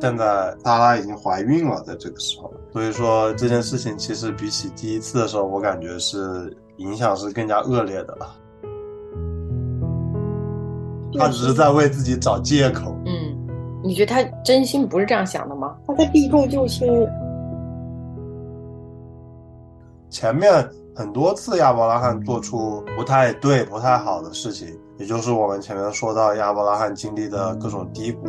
现在萨拉已经怀孕了，在这个时候，所以说这件事情其实比起第一次的时候，我感觉是影响是更加恶劣的了。他只是在为自己找借口。嗯，你觉得他真心不是这样想的吗？他在避重就轻。前面很多次亚伯拉罕做出不太对、不太好的事情，也就是我们前面说到亚伯拉罕经历的各种低谷，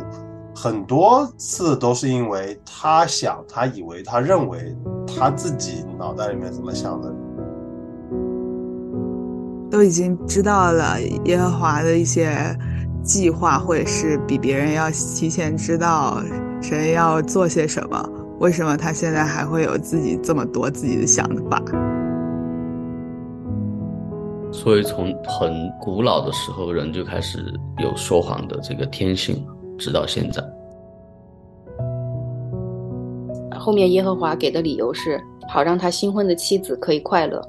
很多次都是因为他想、他以为、他认为他自己脑袋里面怎么想的。都已经知道了耶和华的一些计划，或者是比别人要提前知道谁要做些什么。为什么他现在还会有自己这么多自己的想法？所以从很古老的时候，人就开始有说谎的这个天性，直到现在。后面耶和华给的理由是，好让他新婚的妻子可以快乐。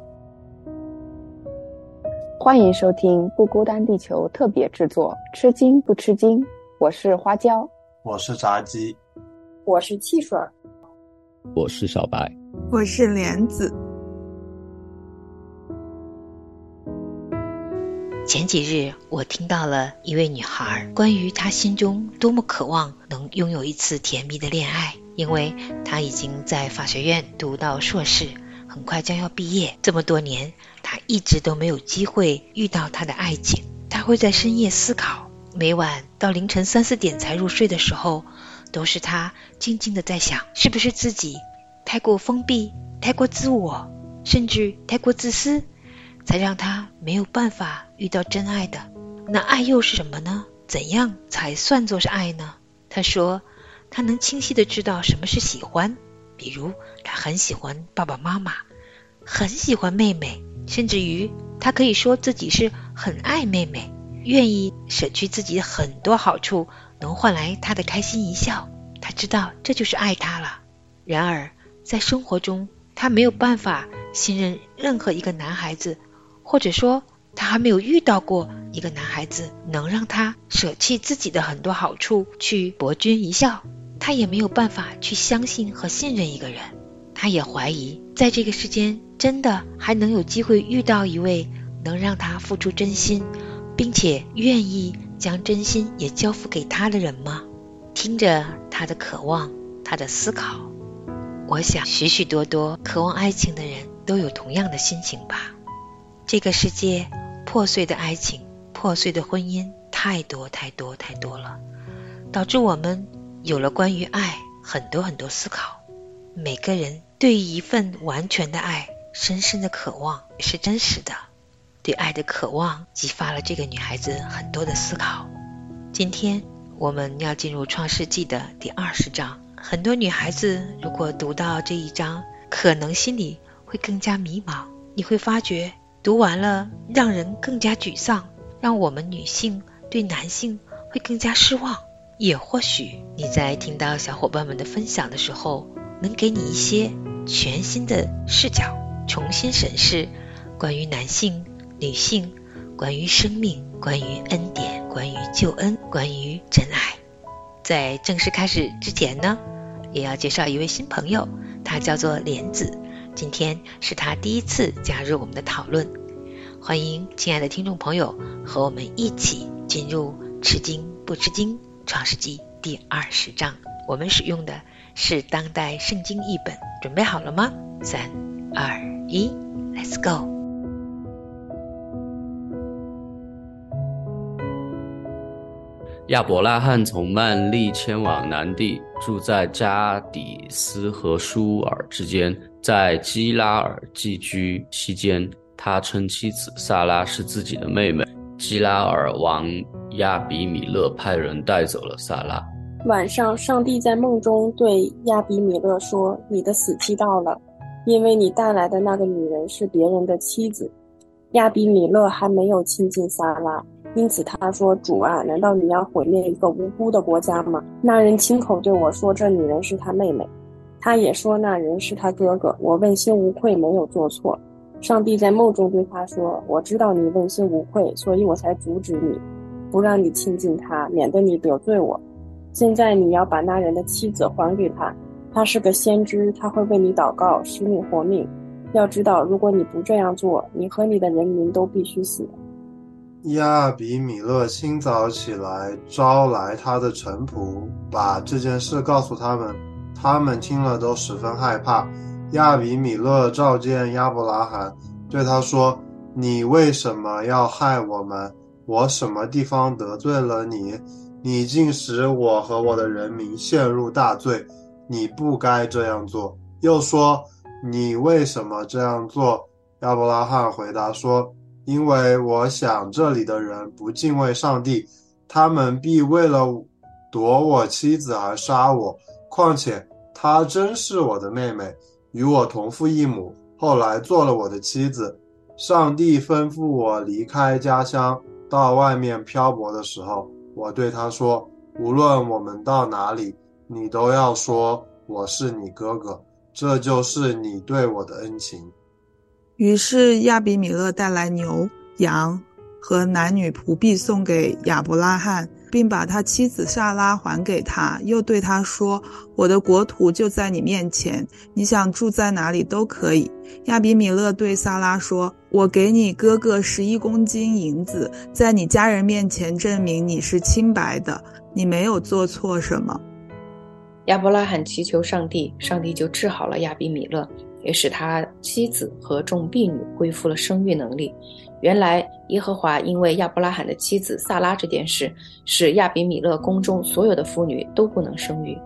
欢迎收听《不孤单地球》特别制作，吃惊不吃惊？我是花椒，我是炸鸡，我是汽水，我是小白，我是莲子。前几日，我听到了一位女孩关于她心中多么渴望能拥有一次甜蜜的恋爱，因为她已经在法学院读到硕士。很快将要毕业，这么多年，她一直都没有机会遇到她的爱情。她会在深夜思考，每晚到凌晨三四点才入睡的时候，都是她静静的在想，是不是自己太过封闭、太过自我，甚至太过自私，才让他没有办法遇到真爱的。那爱又是什么呢？怎样才算作是爱呢？他说，他能清晰的知道什么是喜欢。比如，他很喜欢爸爸妈妈，很喜欢妹妹，甚至于他可以说自己是很爱妹妹，愿意舍去自己很多好处，能换来她的开心一笑。他知道这就是爱她了。然而，在生活中，他没有办法信任任何一个男孩子，或者说，他还没有遇到过一个男孩子能让他舍弃自己的很多好处去博君一笑。他也没有办法去相信和信任一个人，他也怀疑在这个世间真的还能有机会遇到一位能让他付出真心，并且愿意将真心也交付给他的人吗？听着他的渴望，他的思考，我想许许多多渴望爱情的人都有同样的心情吧。这个世界破碎的爱情、破碎的婚姻太多太多太多了，导致我们。有了关于爱很多很多思考，每个人对于一份完全的爱深深的渴望是真实的，对爱的渴望激发了这个女孩子很多的思考。今天我们要进入创世纪的第二十章，很多女孩子如果读到这一章，可能心里会更加迷茫。你会发觉读完了让人更加沮丧，让我们女性对男性会更加失望。也或许你在听到小伙伴们的分享的时候，能给你一些全新的视角，重新审视关于男性、女性、关于生命、关于恩典、关于救恩、关于真爱。在正式开始之前呢，也要介绍一位新朋友，他叫做莲子。今天是他第一次加入我们的讨论，欢迎亲爱的听众朋友和我们一起进入吃惊不吃惊。创世纪第二十章，我们使用的是当代圣经译本，准备好了吗？三、二、一，Let's go！亚伯拉罕从曼利迁往南地，住在加底斯和舒尔之间，在基拉尔寄居期间，他称妻子萨拉是自己的妹妹。基拉尔王亚比米勒派人带走了萨拉。晚上，上帝在梦中对亚比米勒说：“你的死期到了，因为你带来的那个女人是别人的妻子。”亚比米勒还没有亲近萨拉，因此他说：“主啊，难道你要毁灭一个无辜的国家吗？”那人亲口对我说：“这女人是他妹妹。”他也说：“那人是他哥哥。”我问心无愧，没有做错。上帝在梦中对他说：“我知道你问心无愧，所以我才阻止你，不让你亲近他，免得你得罪我。”现在你要把那人的妻子还给他，他是个先知，他会为你祷告，使你活命。要知道，如果你不这样做，你和你的人民都必须死。亚比米勒清早起来，招来他的臣仆，把这件事告诉他们。他们听了都十分害怕。亚比米勒召见亚伯拉罕，对他说：“你为什么要害我们？我什么地方得罪了你？你竟使我和我的人民陷入大罪。你不该这样做。”又说：“你为什么这样做？”亚伯拉罕回答说。因为我想这里的人不敬畏上帝，他们必为了夺我妻子而杀我。况且她真是我的妹妹，与我同父异母，后来做了我的妻子。上帝吩咐我离开家乡到外面漂泊的时候，我对他说：“无论我们到哪里，你都要说我是你哥哥，这就是你对我的恩情。”于是亚比米勒带来牛羊和男女仆婢送给亚伯拉罕，并把他妻子萨拉还给他，又对他说：“我的国土就在你面前，你想住在哪里都可以。”亚比米勒对萨拉说：“我给你哥哥十一公斤银子，在你家人面前证明你是清白的，你没有做错什么。”亚伯拉罕祈求上帝，上帝就治好了亚比米勒。也使他妻子和众婢女恢复了生育能力。原来耶和华因为亚伯拉罕的妻子萨拉这件事，使亚比米勒宫中所有的妇女都不能生育。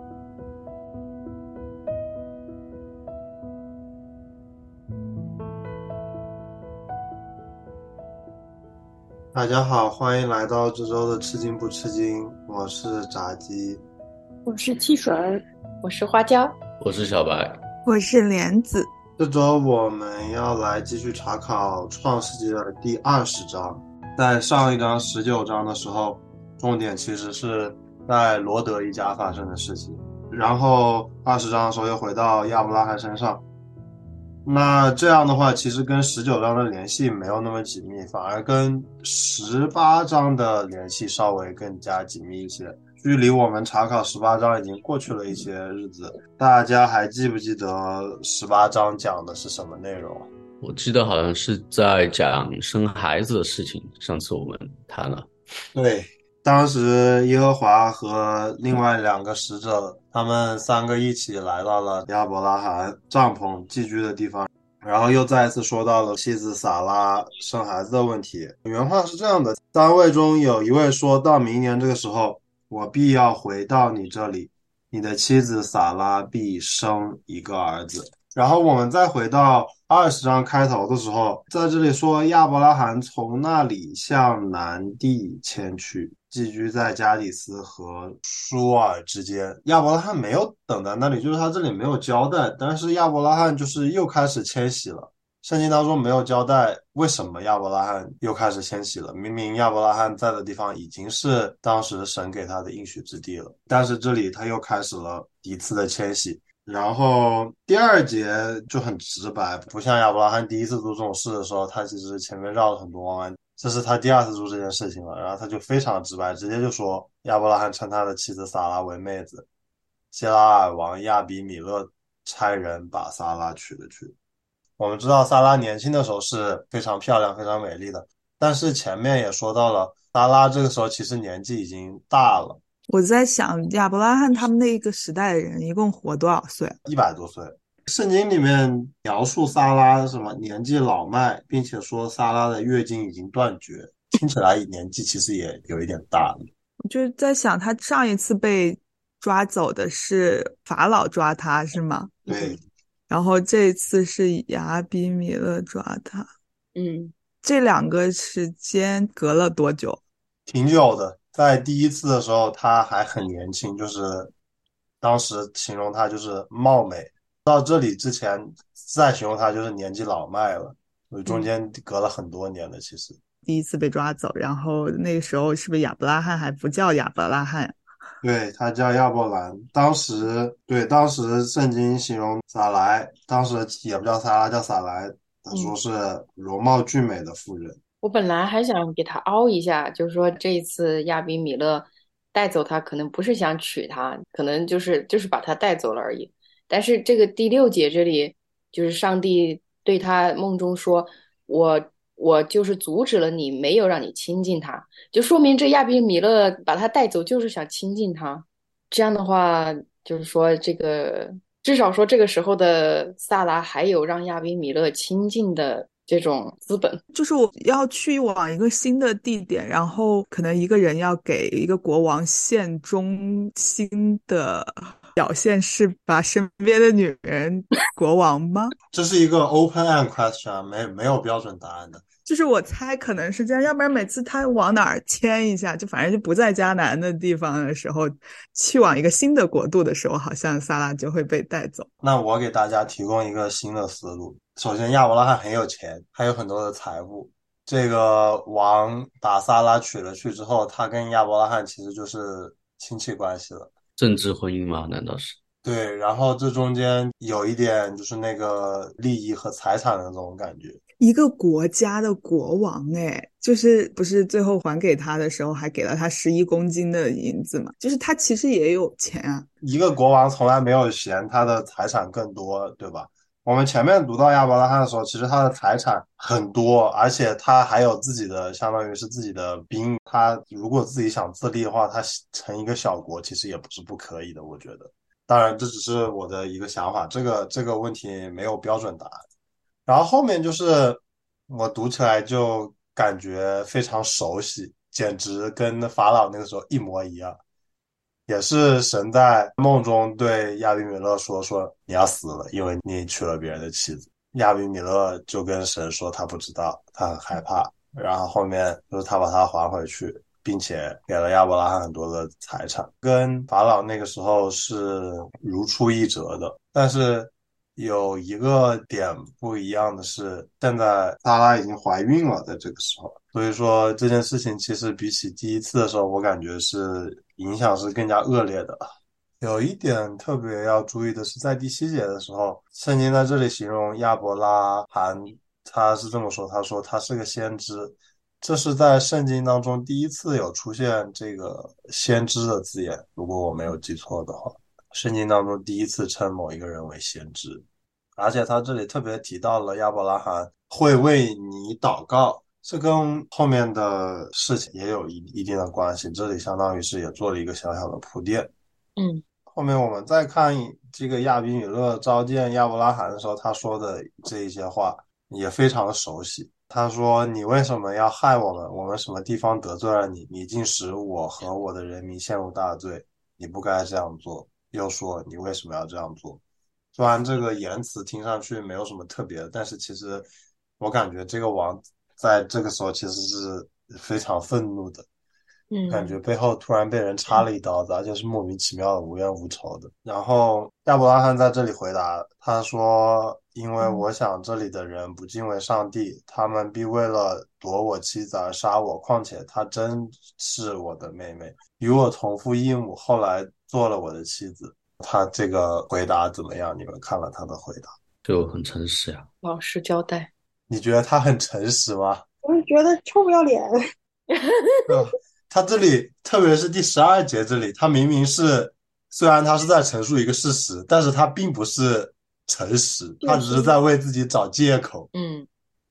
大家好，欢迎来到这周的吃惊不吃惊，我是炸鸡，我是汽水，我是花椒，我是小白。我是莲子。这周我们要来继续查考《创世纪》的第二十章。在上一章十九章的时候，重点其实是在罗德一家发生的事情。然后二十章的时候又回到亚伯拉罕身上。那这样的话，其实跟十九章的联系没有那么紧密，反而跟十八章的联系稍微更加紧密一些。距离我们查考十八章已经过去了一些日子，大家还记不记得十八章讲的是什么内容？我记得好像是在讲生孩子的事情。上次我们谈了，对，当时耶和华和另外两个使者，他们三个一起来到了亚伯拉罕帐篷寄居的地方，然后又再一次说到了妻子撒拉生孩子的问题。原话是这样的：三位中有一位说到明年这个时候。我必要回到你这里，你的妻子撒拉必生一个儿子。然后我们再回到二十章开头的时候，在这里说亚伯拉罕从那里向南地迁去，寄居在加底斯和舒尔之间。亚伯拉罕没有等在那里，就是他这里没有交代，但是亚伯拉罕就是又开始迁徙了。圣经当中没有交代为什么亚伯拉罕又开始迁徙了。明明亚伯拉罕在的地方已经是当时神给他的应许之地了，但是这里他又开始了一次的迁徙。然后第二节就很直白，不像亚伯拉罕第一次做这种事的时候，他其实前面绕了很多弯弯。这是他第二次做这件事情了，然后他就非常直白，直接就说亚伯拉罕称他的妻子撒拉为妹子，希拉尔王亚比米勒差人把撒拉娶了去。我们知道萨拉年轻的时候是非常漂亮、非常美丽的，但是前面也说到了，萨拉这个时候其实年纪已经大了。我在想，亚伯拉罕他们那一个时代的人一共活多少岁？一百多岁。圣经里面描述萨拉什么年纪老迈，并且说萨拉的月经已经断绝，听起来年纪其实也有一点大了。我就在想，他上一次被抓走的是法老抓他，是吗？对。然后这次是亚比米勒抓他，嗯，这两个时间隔了多久？挺久的。在第一次的时候他还很年轻，就是当时形容他就是貌美。到这里之前再形容他就是年纪老迈了，所以中间隔了很多年了。其实第一次被抓走，然后那个时候是不是亚伯拉罕还不叫亚伯拉罕？对他叫亚伯兰，当时对当时圣经形容撒莱，当时也不叫撒拉，叫撒莱，他说是容貌俊美的妇人。我本来还想给他凹一下，就是说这一次亚比米勒带走他，可能不是想娶她，可能就是就是把她带走了而已。但是这个第六节这里，就是上帝对他梦中说：“我我就是阻止了你，没有让你亲近他，就说明这亚比米勒把他带走就是想亲近他。这样的话，就是说这个至少说这个时候的萨拉还有让亚比米勒亲近的。”这种资本就是我要去往一个新的地点，然后可能一个人要给一个国王献忠心的表现是把身边的女人国王吗？这是一个 open end question，没没有标准答案的。就是我猜可能是这样，要不然每次他往哪儿迁一下，就反正就不在迦南的地方的时候，去往一个新的国度的时候，好像萨拉就会被带走。那我给大家提供一个新的思路。首先，亚伯拉罕很有钱，还有很多的财富。这个王把萨拉娶了去之后，他跟亚伯拉罕其实就是亲戚关系了。政治婚姻吗？难道是？对，然后这中间有一点就是那个利益和财产的那种感觉。一个国家的国王，哎，就是不是最后还给他的时候还给了他十一公斤的银子嘛？就是他其实也有钱啊。一个国王从来没有嫌他的财产更多，对吧？我们前面读到亚伯拉罕的时候，其实他的财产很多，而且他还有自己的，相当于是自己的兵。他如果自己想自立的话，他成一个小国，其实也不是不可以的。我觉得，当然这只是我的一个想法，这个这个问题没有标准答案。然后后面就是我读起来就感觉非常熟悉，简直跟法老那个时候一模一样。也是神在梦中对亚比米勒说：“说你要死了，因为你娶了别人的妻子。”亚比米勒就跟神说：“他不知道，他很害怕。”然后后面就是他把他还回去，并且给了亚伯拉罕很多的财产，跟法老那个时候是如出一辙的。但是有一个点不一样的是，现在萨拉已经怀孕了，在这个时候，所以说这件事情其实比起第一次的时候，我感觉是。影响是更加恶劣的。有一点特别要注意的是，在第七节的时候，圣经在这里形容亚伯拉罕，他是这么说：“他说他是个先知。”这是在圣经当中第一次有出现这个“先知”的字眼，如果我没有记错的话，圣经当中第一次称某一个人为先知，而且他这里特别提到了亚伯拉罕会为你祷告。这跟后面的事情也有一一定的关系，这里相当于是也做了一个小小的铺垫。嗯，后面我们再看这个亚比米勒召见亚伯拉罕的时候，他说的这一些话也非常的熟悉。他说：“你为什么要害我们？我们什么地方得罪了你？你竟使我和我的人民陷入大罪，你不该这样做。”又说：“你为什么要这样做？”虽然这个言辞听上去没有什么特别的，但是其实我感觉这个王。在这个时候，其实是非常愤怒的，嗯，感觉背后突然被人插了一刀子，而且是莫名其妙的、无冤无仇的。然后亚伯拉罕在这里回答，他说：“因为我想这里的人不敬畏上帝，他们必为了夺我妻子而杀我。况且她真是我的妹妹，与我同父异母，后来做了我的妻子。”他这个回答怎么样？你们看了他的回答，就很诚实呀，老实交代。你觉得他很诚实吗？我是觉得臭不要脸。他这里，特别是第十二节这里，他明明是，虽然他是在陈述一个事实，但是他并不是诚实，他只是在为自己找借口。嗯，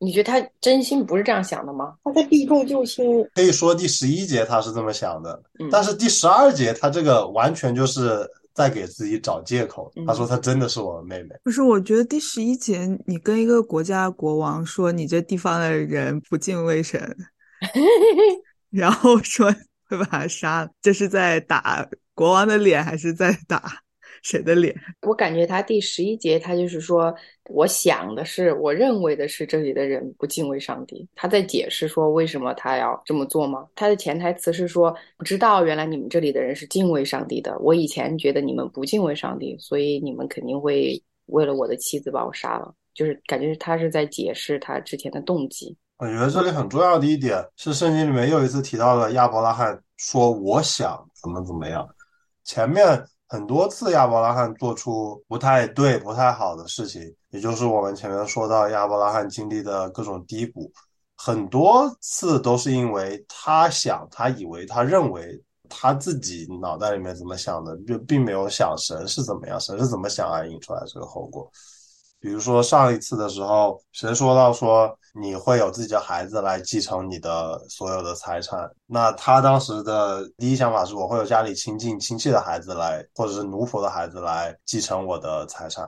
你觉得他真心不是这样想的吗？他在避重就轻。可以说第十一节他是这么想的，但是第十二节他这个完全就是。在给自己找借口。他说他真的是我的妹妹。不是，我觉得第十一节，你跟一个国家国王说你这地方的人不敬畏神，然后说会把他杀了，这是在打国王的脸，还是在打？谁的脸？我感觉他第十一节，他就是说，我想的是，我认为的是，这里的人不敬畏上帝。他在解释说，为什么他要这么做吗？他的潜台词是说，不知道原来你们这里的人是敬畏上帝的。我以前觉得你们不敬畏上帝，所以你们肯定会为了我的妻子把我杀了。就是感觉他是在解释他之前的动机。我觉得这里很重要的一点是，圣经里面又一次提到了亚伯拉罕说：“我想怎么怎么样。”前面。很多次亚伯拉罕做出不太对、不太好的事情，也就是我们前面说到亚伯拉罕经历的各种低谷，很多次都是因为他想、他以为、他认为他自己脑袋里面怎么想的，就并没有想神是怎么样，神是怎么想而引出来这个后果。比如说上一次的时候，神说到说你会有自己的孩子来继承你的所有的财产，那他当时的第一想法是我会有家里亲近亲戚的孩子来，或者是奴仆的孩子来继承我的财产，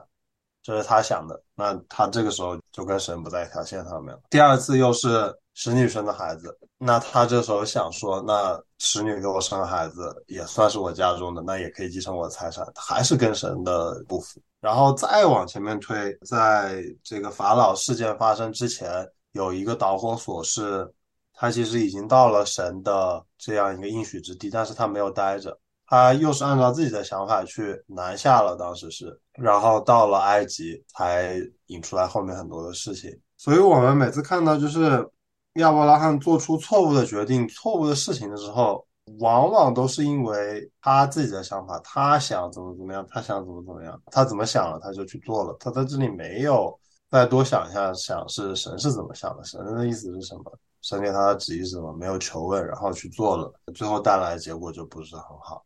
这是他想的。那他这个时候就跟神不在一条线上面了。第二次又是使女生的孩子，那他这时候想说，那使女给我生孩子也算是我家中的，那也可以继承我的财产，还是跟神的不符。然后再往前面推，在这个法老事件发生之前，有一个导火索是，他其实已经到了神的这样一个应许之地，但是他没有待着，他又是按照自己的想法去南下了，当时是，然后到了埃及才引出来后面很多的事情。所以我们每次看到就是亚伯拉罕做出错误的决定、错误的事情的时候。往往都是因为他自己的想法，他想怎么怎么样，他想怎么怎么样，他怎么想了他就去做了，他在这里没有再多想一下，想是神是怎么想的，神的意思是什么，神给他的旨意是什么，没有求问，然后去做了，最后带来的结果就不是很好，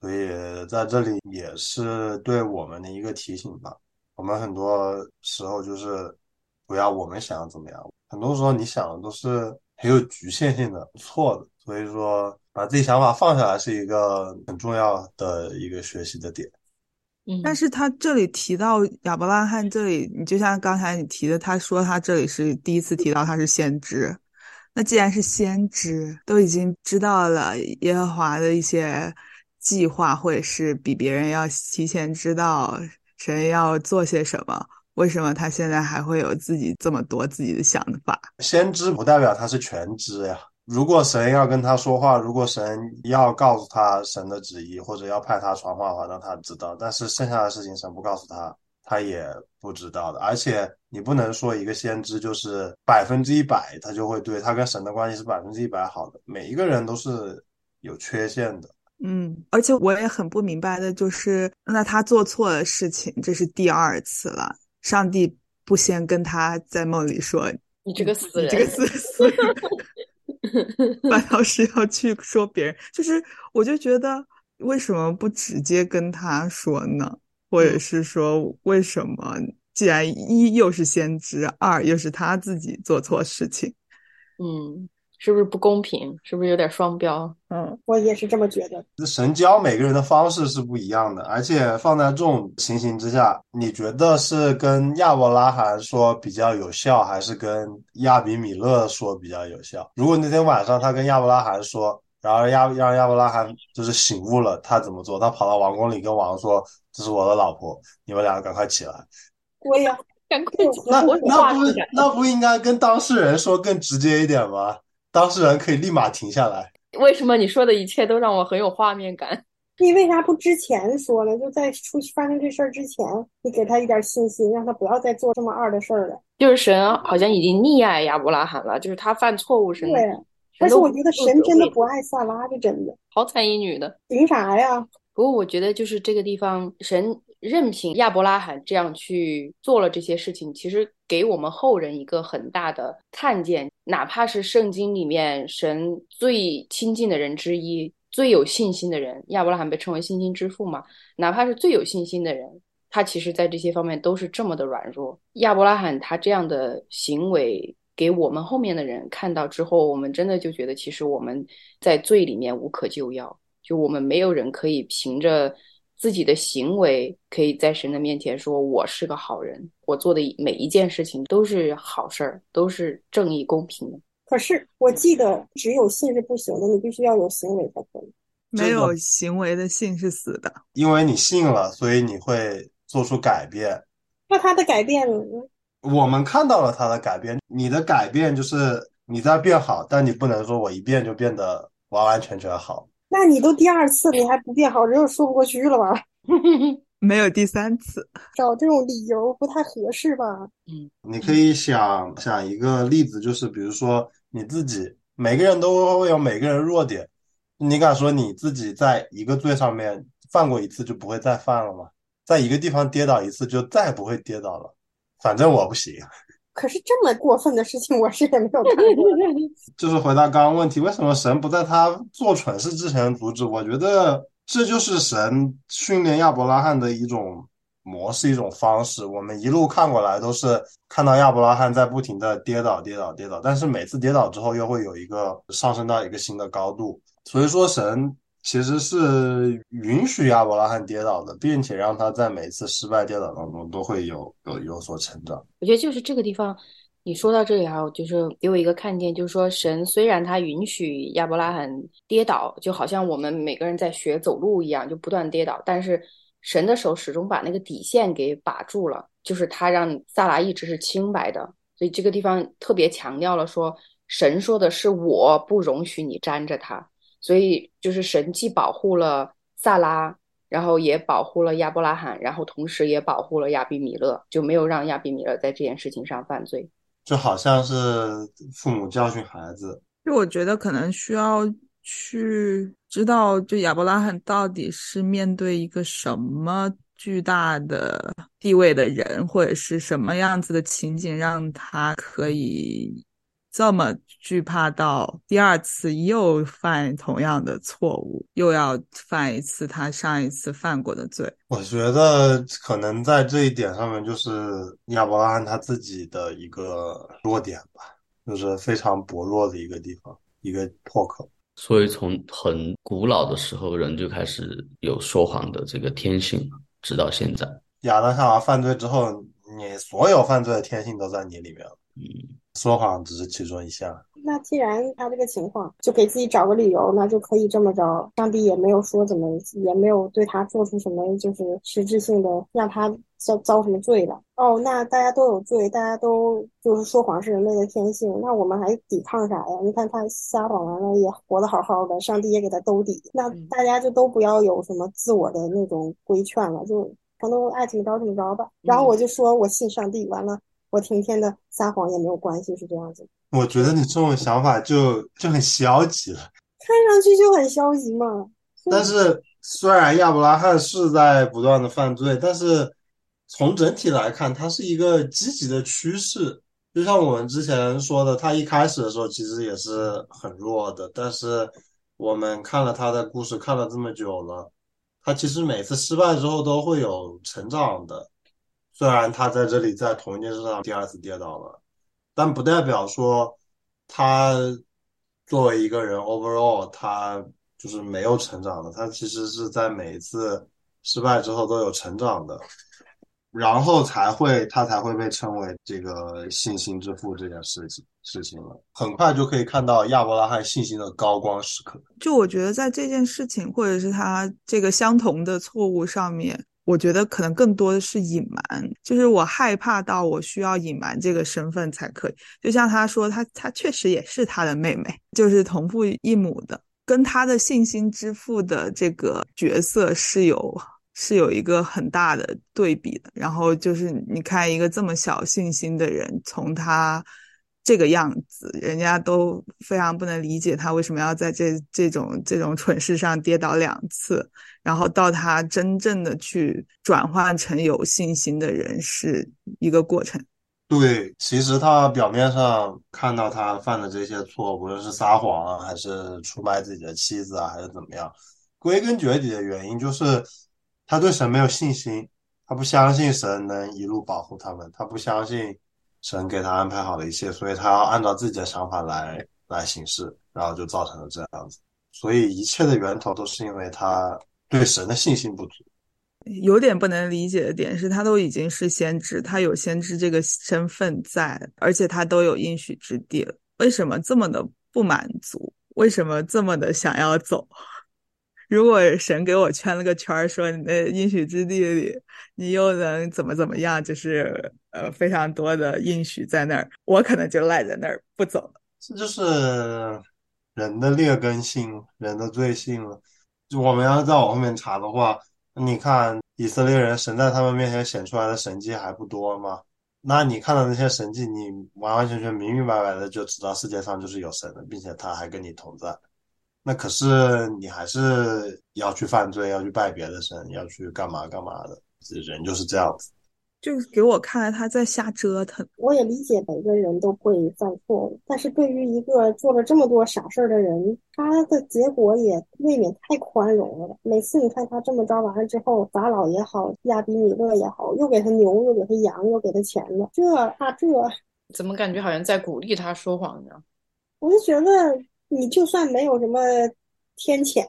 所以在这里也是对我们的一个提醒吧。我们很多时候就是不要我们想怎么样，很多时候你想的都是很有局限性的、错的，所以说。把自己想法放下来是一个很重要的一个学习的点。嗯，但是他这里提到亚伯拉罕，这里你就像刚才你提的，他说他这里是第一次提到他是先知。那既然是先知，都已经知道了耶和华的一些计划，或者是比别人要提前知道神要做些什么，为什么他现在还会有自己这么多自己的想法？先知不代表他是全知呀。如果神要跟他说话，如果神要告诉他神的旨意，或者要派他传话的话，那他知道。但是剩下的事情神不告诉他，他也不知道的。而且你不能说一个先知就是百分之一百他就会对他跟神的关系是百分之一百好的。每一个人都是有缺陷的。嗯，而且我也很不明白的就是，那他做错了事情，这是第二次了，上帝不先跟他在梦里说你这个死人，这个死死人。反倒是要去说别人，就是我就觉得为什么不直接跟他说呢？或者是说为什么既然一又是先知，二又是他自己做错事情，嗯。是不是不公平？是不是有点双标？嗯，我也是这么觉得。神交每个人的方式是不一样的，而且放在这种情形之下，你觉得是跟亚伯拉罕说比较有效，还是跟亚比米勒说比较有效？如果那天晚上他跟亚伯拉罕说，然后亚让亚伯拉罕就是醒悟了，他怎么做？他跑到王宫里跟王说：“这是我的老婆，你们两个赶快起来。”我呀，赶快起来！那那不那不应该跟当事人说更直接一点吗？当事人可以立马停下来。为什么你说的一切都让我很有画面感？你为啥不之前说呢？就在出发生这事儿之前，你给他一点信心，让他不要再做这么二的事儿了。就是神好像已经溺爱亚伯拉罕了，就是他犯错误，神对。但是我觉得神真的不爱萨拉，这真的好惨一女的，凭啥呀？不过我觉得就是这个地方，神任凭亚伯拉罕这样去做了这些事情，其实给我们后人一个很大的看见。哪怕是圣经里面神最亲近的人之一、最有信心的人，亚伯拉罕被称为信心之父嘛。哪怕是最有信心的人，他其实在这些方面都是这么的软弱。亚伯拉罕他这样的行为，给我们后面的人看到之后，我们真的就觉得，其实我们在罪里面无可救药，就我们没有人可以凭着。自己的行为可以在神的面前说：“我是个好人，我做的每一件事情都是好事儿，都是正义公平的。”可是我记得，只有信是不行的，你必须要有行为才可以。没有行为的信是死的，因为你信了，所以你会做出改变。那他的改变，我们看到了他的改变。你的改变就是你在变好，但你不能说我一变就变得完完全全好。那你都第二次，你还不变好，这就说不过去了吧？没有第三次，找这种理由不太合适吧？嗯，你可以想想一个例子，就是比如说你自己，每个人都会有每个人弱点，你敢说你自己在一个罪上面犯过一次就不会再犯了吗？在一个地方跌倒一次就再不会跌倒了？反正我不行。可是这么过分的事情，我是也没有看过。就是回答刚刚问题，为什么神不在他做蠢事之前阻止？我觉得这就是神训练亚伯拉罕的一种模式，一种方式。我们一路看过来都是看到亚伯拉罕在不停的跌倒、跌倒、跌倒，但是每次跌倒之后又会有一个上升到一个新的高度。所以说，神其实是允许亚伯拉罕跌倒的，并且让他在每次失败跌倒当中都会有有有所成长。我觉得就是这个地方，你说到这里哈，就是给我一个看见，就是说神虽然他允许亚伯拉罕跌倒，就好像我们每个人在学走路一样，就不断跌倒，但是神的手始终把那个底线给把住了，就是他让萨拉一直是清白的。所以这个地方特别强调了说，神说的是我不容许你沾着他。所以就是神既保护了萨拉，然后也保护了亚伯拉罕，然后同时也保护了亚比米勒，就没有让亚比米勒在这件事情上犯罪。就好像是父母教训孩子。就我觉得可能需要去知道，就亚伯拉罕到底是面对一个什么巨大的地位的人，或者是什么样子的情景，让他可以。这么惧怕到第二次又犯同样的错误，又要犯一次他上一次犯过的罪。我觉得可能在这一点上面，就是亚伯拉罕他自己的一个弱点吧，就是非常薄弱的一个地方，一个破口。所以从很古老的时候，人就开始有说谎的这个天性，直到现在。亚当夏娃犯罪之后，你所有犯罪的天性都在你里面了。嗯。说谎只是其中一项。那既然他这个情况，就给自己找个理由，那就可以这么着。上帝也没有说怎么，也没有对他做出什么就是实质性的让他遭遭什么罪了。哦，那大家都有罪，大家都就是说谎是人类的天性，那我们还抵抗啥呀？你看他撒谎完了也活得好好的，上帝也给他兜底，那大家就都不要有什么自我的那种规劝了，就全都爱怎么着怎么着吧。然后我就说我信上帝，完了。我天天的撒谎也没有关系，是这样子。我觉得你这种想法就就很消极了，看上去就很消极嘛。但是虽然亚伯拉罕是在不断的犯罪，但是从整体来看，它是一个积极的趋势。就像我们之前说的，他一开始的时候其实也是很弱的，但是我们看了他的故事，看了这么久了，他其实每次失败之后都会有成长的。虽然他在这里在同一件事上第二次跌倒了，但不代表说他作为一个人 overall 他就是没有成长的。他其实是在每一次失败之后都有成长的，然后才会他才会被称为这个信心之父这件事情事情了。很快就可以看到亚伯拉罕信心的高光时刻。就我觉得在这件事情或者是他这个相同的错误上面。我觉得可能更多的是隐瞒，就是我害怕到我需要隐瞒这个身份才可以。就像他说，他他确实也是他的妹妹，就是同父异母的，跟他的信心之父的这个角色是有是有一个很大的对比的。然后就是你看一个这么小信心的人，从他。这个样子，人家都非常不能理解他为什么要在这这种这种蠢事上跌倒两次，然后到他真正的去转换成有信心的人是一个过程。对，其实他表面上看到他犯的这些错，无论是撒谎啊，还是出卖自己的妻子啊，还是怎么样，归根结底的原因就是他对神没有信心，他不相信神能一路保护他们，他不相信。神给他安排好了一切，所以他要按照自己的想法来来行事，然后就造成了这样子。所以一切的源头都是因为他对神的信心不足。有点不能理解的点是他都已经是先知，他有先知这个身份在，而且他都有应许之地了，为什么这么的不满足？为什么这么的想要走？如果神给我圈了个圈儿，说你的应许之地里，你又能怎么怎么样？就是呃，非常多的应许在那儿，我可能就赖在那儿不走了。这就是人的劣根性，人的罪性了。就我们要再往后面查的话，你看以色列人，神在他们面前显出来的神迹还不多吗？那你看到那些神迹，你完完全全明明白白的就知道世界上就是有神的，并且他还跟你同在。那可是你还是要去犯罪，要去拜别的神，要去干嘛干嘛的，这人就是这样子。就是给我看来他在瞎折腾。我也理解每个人都会犯错误，但是对于一个做了这么多傻事儿的人，他的结果也未免太宽容了。每次你看他这么着完了之后，法老也好，亚比米勒也好，又给他牛，又给他羊，又给他钱了，这啊这，怎么感觉好像在鼓励他说谎呢？我就觉得你就算没有什么天谴，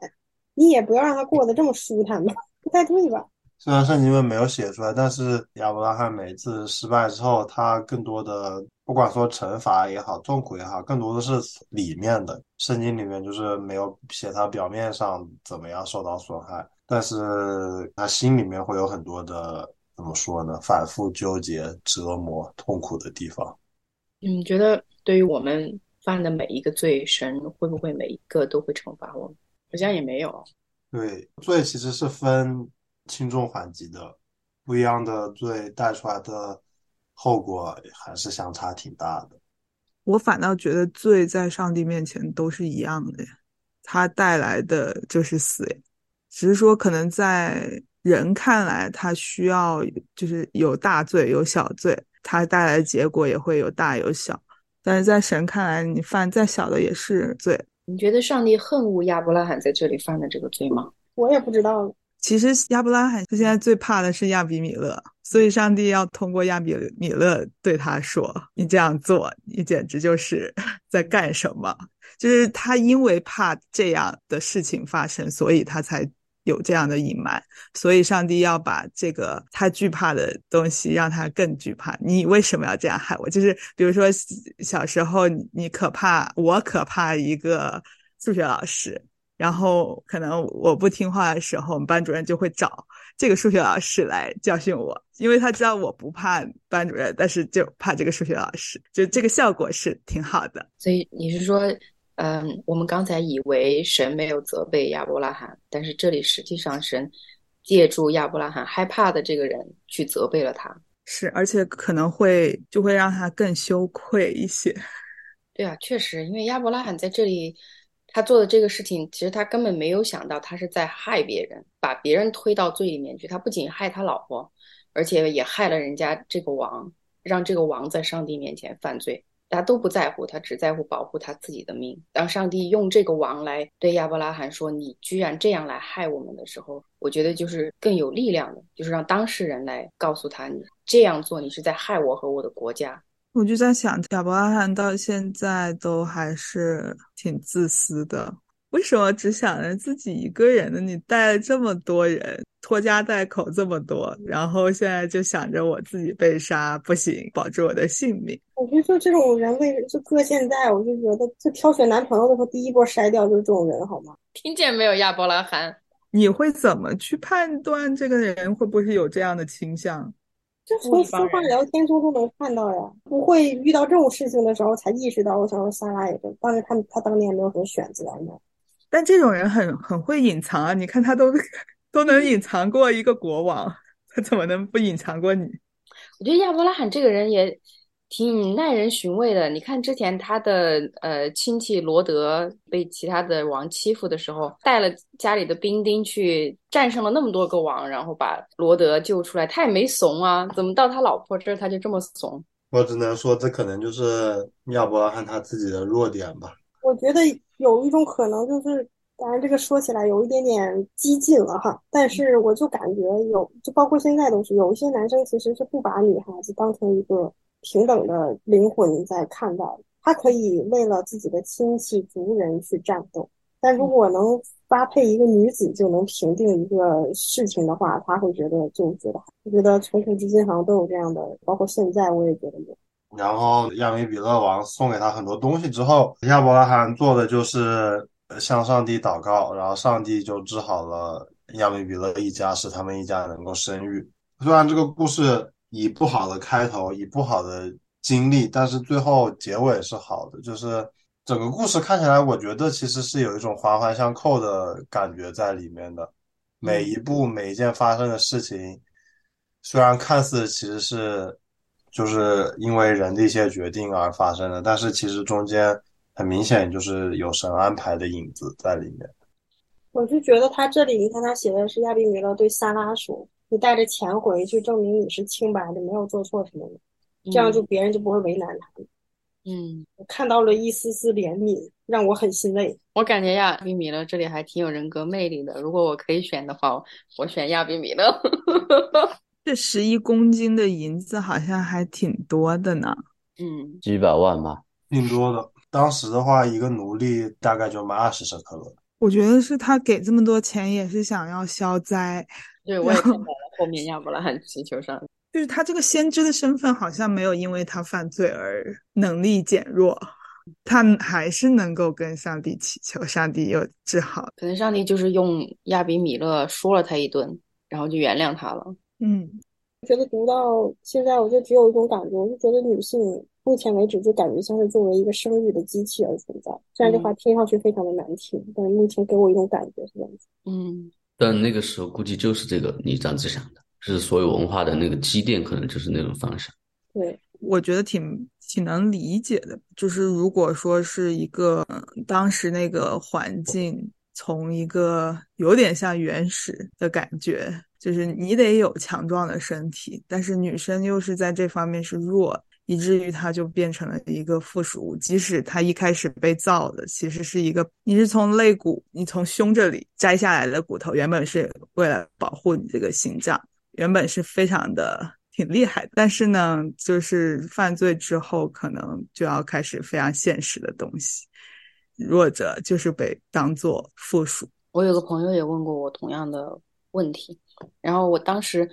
你也不要让他过得这么舒坦吧，不太对吧？虽然圣经里面没有写出来，但是亚伯拉罕每次失败之后，他更多的不管说惩罚也好，痛苦也好，更多的是里面的。圣经里面就是没有写他表面上怎么样受到损害，但是他心里面会有很多的怎么说呢？反复纠结、折磨、痛苦的地方。你觉得对于我们犯的每一个罪，神会不会每一个都会惩罚我们？好像也没有。对，罪其实是分。轻重缓急的不一样的罪带出来的后果还是相差挺大的。我反倒觉得罪在上帝面前都是一样的呀，他带来的就是死呀。只是说可能在人看来，他需要就是有大罪有小罪，他带来的结果也会有大有小。但是在神看来，你犯再小的也是罪。你觉得上帝恨恶亚伯拉罕在这里犯的这个罪吗？我也不知道。其实亚伯拉罕他现在最怕的是亚比米勒，所以上帝要通过亚比米勒对他说：“你这样做，你简直就是 在干什么？”就是他因为怕这样的事情发生，所以他才有这样的隐瞒。所以上帝要把这个他惧怕的东西让他更惧怕。你为什么要这样害我？就是比如说小时候你可怕，我可怕一个数学老师。然后可能我不听话的时候，我们班主任就会找这个数学老师来教训我，因为他知道我不怕班主任，但是就怕这个数学老师，就这个效果是挺好的。所以你是说，嗯，我们刚才以为神没有责备亚伯拉罕，但是这里实际上神借助亚伯拉罕害怕的这个人去责备了他，是，而且可能会就会让他更羞愧一些。对啊，确实，因为亚伯拉罕在这里。他做的这个事情，其实他根本没有想到，他是在害别人，把别人推到罪里面去。他不仅害他老婆，而且也害了人家这个王，让这个王在上帝面前犯罪。大家都不在乎，他只在乎保护他自己的命。当上帝用这个王来对亚伯拉罕说：“你居然这样来害我们”的时候，我觉得就是更有力量的，就是让当事人来告诉他：“你这样做，你是在害我和我的国家。”我就在想，亚伯拉罕到现在都还是挺自私的。为什么只想着自己一个人呢？你带了这么多人，拖家带口这么多，然后现在就想着我自己被杀不行，保住我的性命。我觉得就这种人，为就搁现在，我就觉得就挑选男朋友的时候，第一波筛掉就是这种人，好吗？听见没有，亚伯拉罕？你会怎么去判断这个人会不会有这样的倾向？就从说话聊天中都能看到呀，不会遇到这种事情的时候才意识到。我想说，萨拉也是，当时他他当年没有什么选择呢。但这种人很很会隐藏啊！你看他都都能隐藏过一个国王，他怎么能不隐藏过你？我觉得亚伯拉罕这个人也。挺耐人寻味的。你看，之前他的呃亲戚罗德被其他的王欺负的时候，带了家里的兵丁去战胜了那么多个王，然后把罗德救出来。他也没怂啊，怎么到他老婆这儿他就这么怂？我只能说，这可能就是亚伯拉罕他自己的弱点吧。我觉得有一种可能就是，当然这个说起来有一点点激进了哈，但是我就感觉有，就包括现在都是有一些男生其实是不把女孩子当成一个。平等的灵魂在看待，他可以为了自己的亲戚族人去战斗，但如果能发配一个女子就能平定一个事情的话，他会觉得就觉得，我觉得从古至今好像都有这样的，包括现在我也觉得有。然后亚米比勒王送给他很多东西之后，亚伯拉罕做的就是向上帝祷告，然后上帝就治好了亚米比勒一家，使他们一家能够生育。虽然这个故事。以不好的开头，以不好的经历，但是最后结尾是好的。就是整个故事看起来，我觉得其实是有一种环环相扣的感觉在里面的。每一步每一件发生的事情，虽然看似其实是就是因为人的一些决定而发生的，但是其实中间很明显就是有神安排的影子在里面。我就觉得他这里，你看他写的是亚比米勒对萨拉说。你带着钱回去，证明你是清白的，没有做错什么，这样就别人就不会为难他。嗯，我看到了一丝丝怜悯，让我很欣慰。我感觉亚比米勒这里还挺有人格魅力的。如果我可以选的话，我选亚比米勒。这十一公斤的银子好像还挺多的呢。嗯，几百万吧，挺多的。当时的话，一个奴隶大概就卖二十舍克勒。我觉得是他给这么多钱，也是想要消灾。对，我也看到了后面亚伯拉罕祈求上帝就是他这个先知的身份好像没有因为他犯罪而能力减弱，他还是能够跟上帝祈求，上帝又治好。可能上帝就是用亚比米勒说了他一顿，然后就原谅他了。嗯，我觉得读到现在，我就只有一种感觉，我就觉得女性目前为止就感觉像是作为一个生育的机器而存在。虽然这话听上去非常的难听，但是目前给我一种感觉是这样子。嗯，但那个时候估计就是这个你这样子想的，是所有文化的那个积淀，可能就是那种方向。对，我觉得挺挺能理解的。就是如果说是一个、呃当时那个环境，从一个有点像原始的感觉，就是你得有强壮的身体，但是女生又是在这方面是弱，以至于它就变成了一个附属物。即使它一开始被造的其实是一个，你是从肋骨，你从胸这里摘下来的骨头，原本是为了保护你这个心脏，原本是非常的挺厉害的。但是呢，就是犯罪之后，可能就要开始非常现实的东西，弱者就是被当做附属。我有个朋友也问过我同样的问题，然后我当时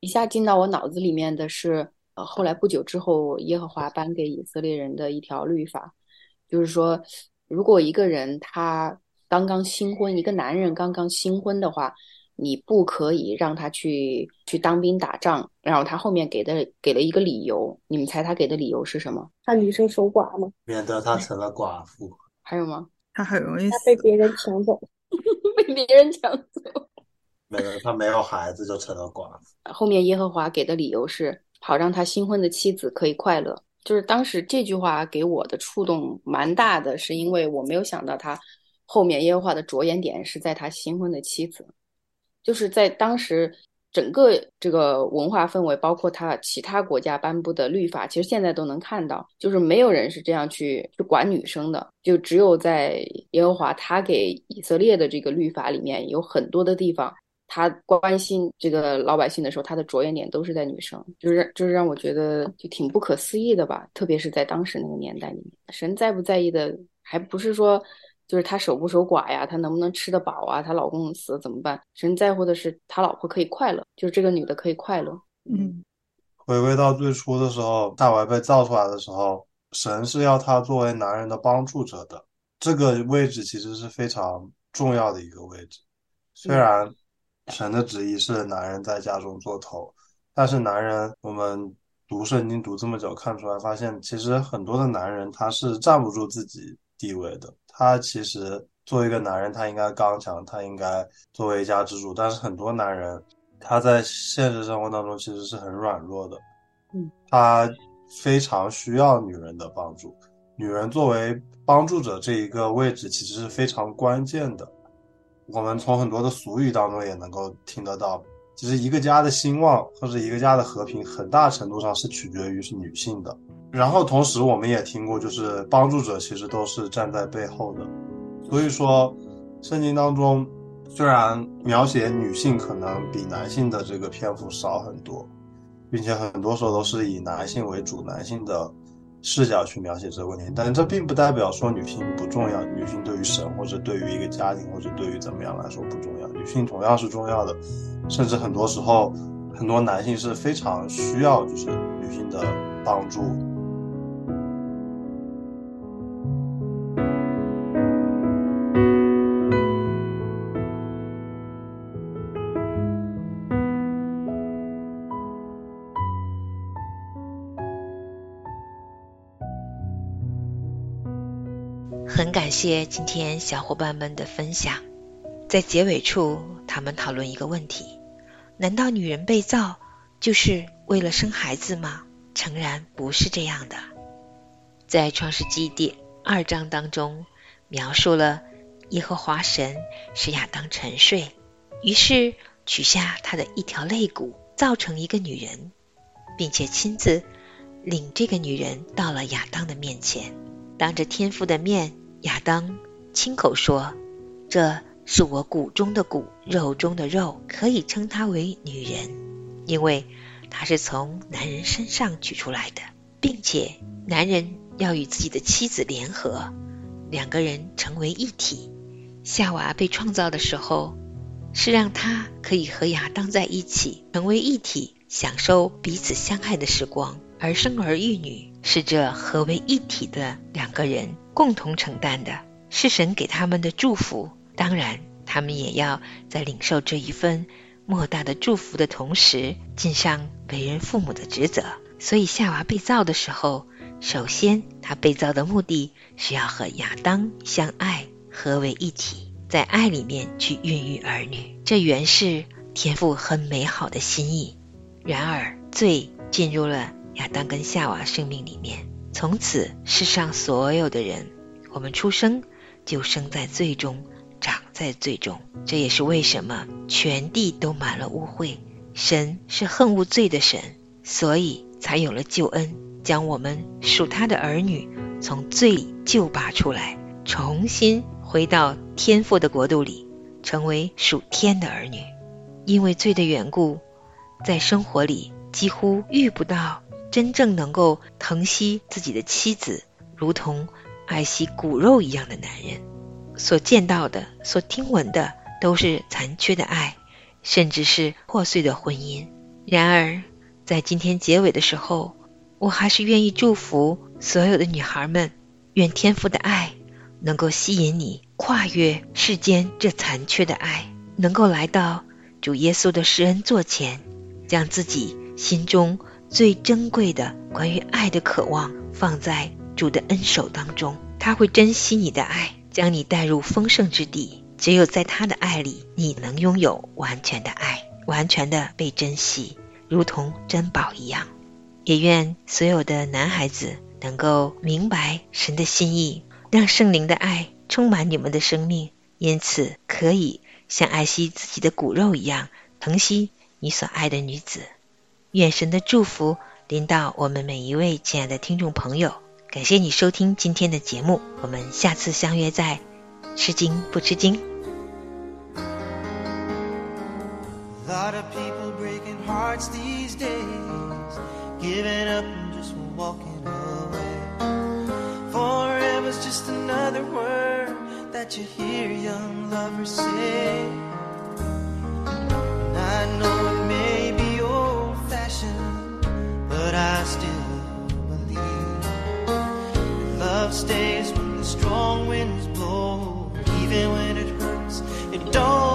一下进到我脑子里面的是，呃，后来不久之后，耶和华颁给以色列人的一条律法，就是说，如果一个人他刚刚新婚，一个男人刚刚新婚的话，你不可以让他去去当兵打仗。然后他后面给的给了一个理由，你们猜他给的理由是什么？怕女生守寡吗？免得他成了寡妇。还有吗？他很容易被别人抢走。被别人抢走。没有，他没有孩子就成了寡妇。后面耶和华给的理由是，好让他新婚的妻子可以快乐。就是当时这句话给我的触动蛮大的，是因为我没有想到他后面耶和华的着眼点是在他新婚的妻子，就是在当时整个这个文化氛围，包括他其他国家颁布的律法，其实现在都能看到，就是没有人是这样去去管女生的，就只有在耶和华他给以色列的这个律法里面有很多的地方。他关心这个老百姓的时候，他的着眼点都是在女生，就是就是让我觉得就挺不可思议的吧。特别是在当时那个年代里面，神在不在意的，还不是说就是他守不守寡呀，他能不能吃得饱啊，他老公死了怎么办？神在乎的是他老婆可以快乐，就是这个女的可以快乐。嗯，回归到最初的时候，大卫被造出来的时候，神是要他作为男人的帮助者的，这个位置其实是非常重要的一个位置。虽然神的旨意是男人在家中做头，但是男人，我们读圣经读这么久，看出来发现，其实很多的男人他是站不住自己地位的。他其实作为一个男人，他应该刚强，他应该作为一家之主。但是很多男人他在现实生活当中其实是很软弱的，嗯，他非常需要女人的帮助。女人作为帮助者这一个位置，其实是非常关键的。我们从很多的俗语当中也能够听得到，其实一个家的兴旺或者一个家的和平，很大程度上是取决于是女性的。然后同时我们也听过，就是帮助者其实都是站在背后的。所以说，圣经当中虽然描写女性可能比男性的这个篇幅少很多，并且很多时候都是以男性为主，男性的视角去描写这个问题，但这并不代表说女性不重要，女性对于神或者对于一个家庭或者对于怎么样来说不重要，女性同样是重要的，甚至很多时候很多男性是非常需要就是女性的帮助。谢今天小伙伴们的分享。在结尾处，他们讨论一个问题：难道女人被造就是为了生孩子吗？诚然不是这样的。在创世纪第二章当中，描述了耶和华神使亚当沉睡，于是取下他的一条肋骨，造成一个女人，并且亲自领这个女人到了亚当的面前，当着天父的面，亚当亲口说：“这是我骨中的骨，肉中的肉，可以称她为女人，因为她是从男人身上取出来的，并且男人要与自己的妻子联合，两个人成为一体。夏娃被创造的时候。”是让她可以和亚当在一起，成为一体，享受彼此相爱的时光。而生儿育女是这合为一体的两个人共同承担的，是神给他们的祝福。当然，他们也要在领受这一份莫大的祝福的同时，尽上为人父母的职责。所以，夏娃被造的时候，首先他被造的目的是要和亚当相爱，合为一体。在爱里面去孕育儿女，这原是天赋很美好的心意。然而，罪进入了亚当跟夏娃生命里面，从此世上所有的人，我们出生就生在罪中，长在罪中。这也是为什么全地都满了污秽。神是恨恶罪的神，所以才有了救恩，将我们属他的儿女从罪里救拔出来，重新。回到天父的国度里，成为属天的儿女。因为罪的缘故，在生活里几乎遇不到真正能够疼惜自己的妻子，如同爱惜骨肉一样的男人。所见到的、所听闻的，都是残缺的爱，甚至是破碎的婚姻。然而，在今天结尾的时候，我还是愿意祝福所有的女孩们，愿天父的爱。能够吸引你跨越世间这残缺的爱，能够来到主耶稣的施恩座前，将自己心中最珍贵的关于爱的渴望放在主的恩手当中，他会珍惜你的爱，将你带入丰盛之地。只有在他的爱里，你能拥有完全的爱，完全的被珍惜，如同珍宝一样。也愿所有的男孩子能够明白神的心意。让圣灵的爱充满你们的生命，因此可以像爱惜自己的骨肉一样疼惜你所爱的女子。愿神的祝福临到我们每一位亲爱的听众朋友。感谢你收听今天的节目，我们下次相约在吃惊不吃惊。Lot of people breaking hearts these days, giving up and just walking away. Forever's just another word that you hear young lovers say. And I know but I still believe love stays when the strong winds blow, even when it hurts. It don't